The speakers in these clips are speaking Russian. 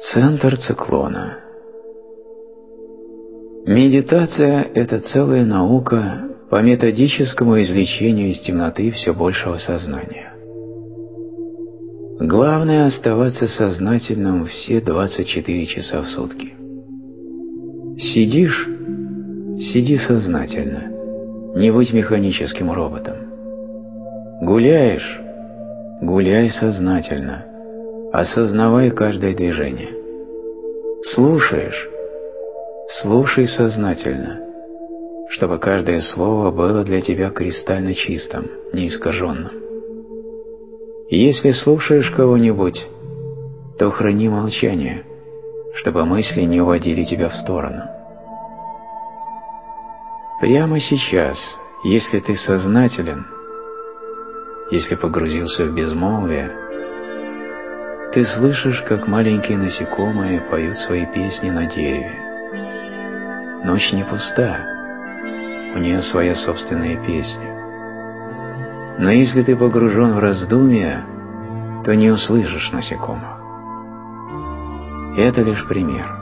Центр циклона. Медитация – это целая наука по методическому извлечению из темноты все большего сознания. Главное – оставаться сознательным все 24 часа в сутки. Сидишь – сиди сознательно, не будь механическим роботом. Гуляешь – гуляй сознательно, осознавай каждое движение. Слушаешь – слушай сознательно, чтобы каждое слово было для тебя кристально чистым, неискаженным. Если слушаешь кого-нибудь, то храни молчание, чтобы мысли не уводили тебя в сторону. Прямо сейчас, если ты сознателен, если погрузился в безмолвие, ты слышишь, как маленькие насекомые поют свои песни на дереве. Ночь не пуста, у нее своя собственная песня. Но если ты погружен в раздумья, то не услышишь насекомых. Это лишь пример.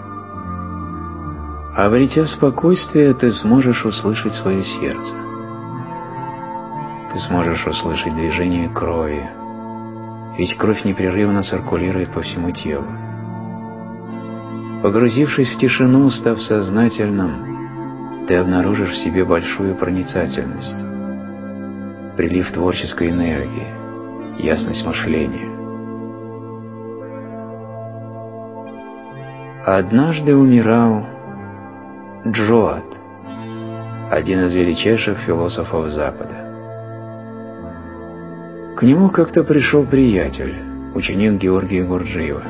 Обретя спокойствие, ты сможешь услышать свое сердце. Ты сможешь услышать движение крови, ведь кровь непрерывно циркулирует по всему телу. Погрузившись в тишину, став сознательным, ты обнаружишь в себе большую проницательность прилив творческой энергии, ясность мышления. Однажды умирал Джоат, один из величайших философов Запада. К нему как-то пришел приятель, ученик Георгия Гурджиева.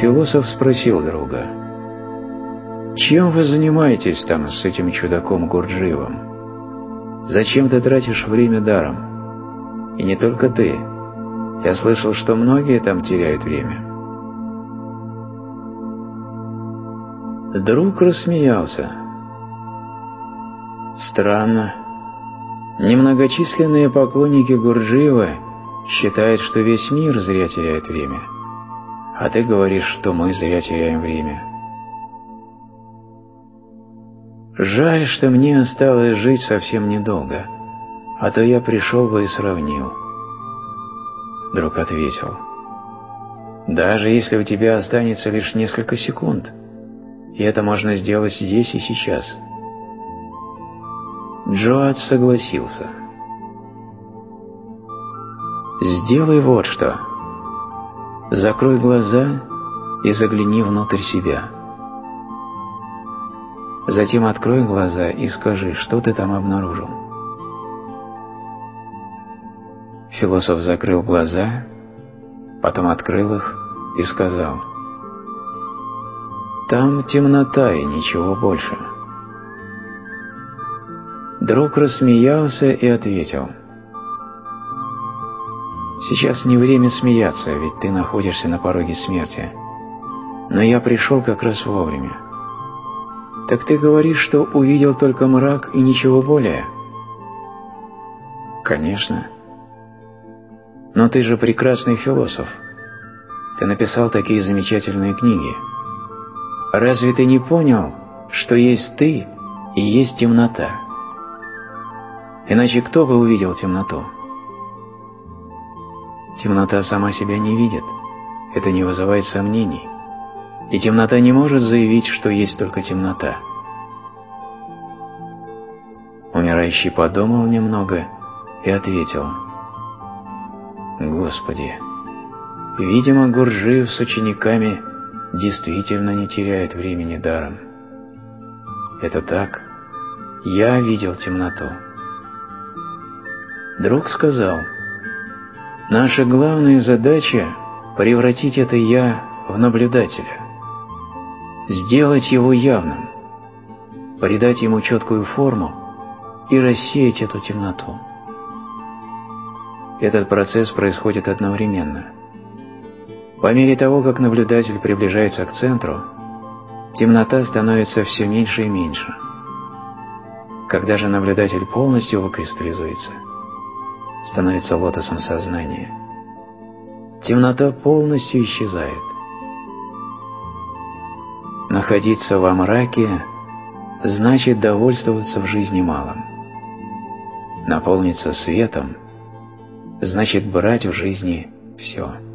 Философ спросил друга, «Чем вы занимаетесь там с этим чудаком Гурджиевым?» Зачем ты тратишь время даром? И не только ты. Я слышал, что многие там теряют время. Друг рассмеялся. Странно. Немногочисленные поклонники Гурджиева считают, что весь мир зря теряет время. А ты говоришь, что мы зря теряем время. Жаль, что мне осталось жить совсем недолго, а то я пришел бы и сравнил. Друг ответил. Даже если у тебя останется лишь несколько секунд, и это можно сделать здесь и сейчас. Джоат согласился. Сделай вот что. Закрой глаза и загляни внутрь себя. Затем открой глаза и скажи, что ты там обнаружил. Философ закрыл глаза, потом открыл их и сказал, «Там темнота и ничего больше». Друг рассмеялся и ответил, «Сейчас не время смеяться, ведь ты находишься на пороге смерти, но я пришел как раз вовремя. Так ты говоришь, что увидел только мрак и ничего более? Конечно. Но ты же прекрасный философ. Ты написал такие замечательные книги. Разве ты не понял, что есть ты и есть темнота? Иначе кто бы увидел темноту? Темнота сама себя не видит. Это не вызывает сомнений и темнота не может заявить, что есть только темнота. Умирающий подумал немного и ответил. «Господи, видимо, Гуржиев с учениками действительно не теряет времени даром. Это так. Я видел темноту». Друг сказал, «Наша главная задача – превратить это «я» в наблюдателя сделать его явным, придать ему четкую форму и рассеять эту темноту. Этот процесс происходит одновременно. По мере того, как наблюдатель приближается к центру, темнота становится все меньше и меньше. Когда же наблюдатель полностью выкристаллизуется, становится лотосом сознания. Темнота полностью исчезает. Находиться во мраке значит довольствоваться в жизни малым. Наполниться светом значит брать в жизни все.